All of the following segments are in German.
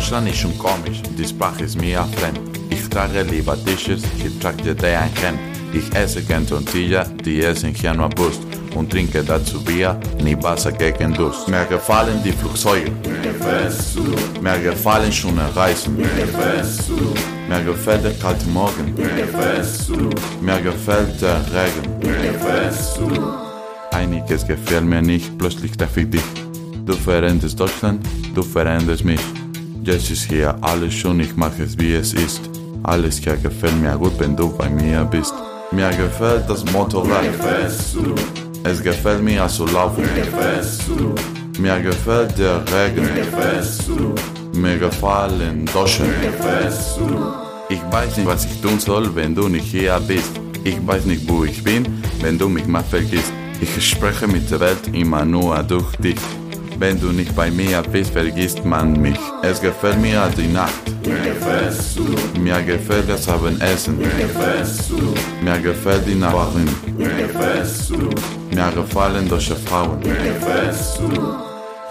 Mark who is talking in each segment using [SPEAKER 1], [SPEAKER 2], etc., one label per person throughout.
[SPEAKER 1] Deutschland ist schon komisch, die Sprache ist mir fremd. Ich trage lieber Dishes, ich trage dir ein Hemd. Ich esse gern Tortilla, die essen hier nur Brust. Und trinke dazu Bier, nie Wasser gegen Durst. Mir gefallen die Flugzeuge, mir gefallen schöne Reisen. Mir gefällt der kalte Morgen, mir gefällt der Regen. Einiges gefällt mir nicht, plötzlich treffe ich dich. Du veränderst Deutschland, du veränderst mich. Jetzt ist hier alles schön, ich mache es wie es ist. Alles hier gefällt mir gut, wenn du bei mir bist. Mir gefällt das Motorrad. Es gefällt mir zu laufen. Mir gefällt der Regen. Mir gefallen Duschen. Ich weiß nicht, was ich tun soll, wenn du nicht hier bist. Ich weiß nicht, wo ich bin, wenn du mich mal vergisst. Ich spreche mit der Welt immer nur durch dich. Wenn du nicht bei mir bist, vergisst man mich. Es gefällt mir die Nacht. Mir gefällt das Abendessen. Mir gefällt die Nachbarin. Mir gefallen deutsche Frauen.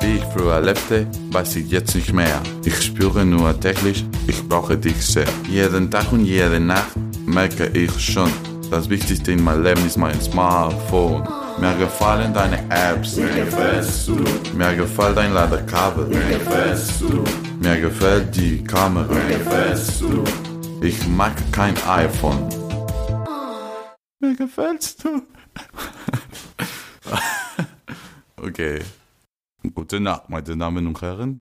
[SPEAKER 1] Wie ich früher lebte, weiß ich jetzt nicht mehr. Ich spüre nur täglich, ich brauche dich sehr. Jeden Tag und jede Nacht merke ich schon, das Wichtigste in meinem Leben ist mein Smartphone. Mir gefallen deine Apps. Mir gefällt dein Ladekabel. Mir gefällt die Kamera. Ich mag kein iPhone. Mir gefällst du. okay. Gute Nacht, meine Damen und Herren.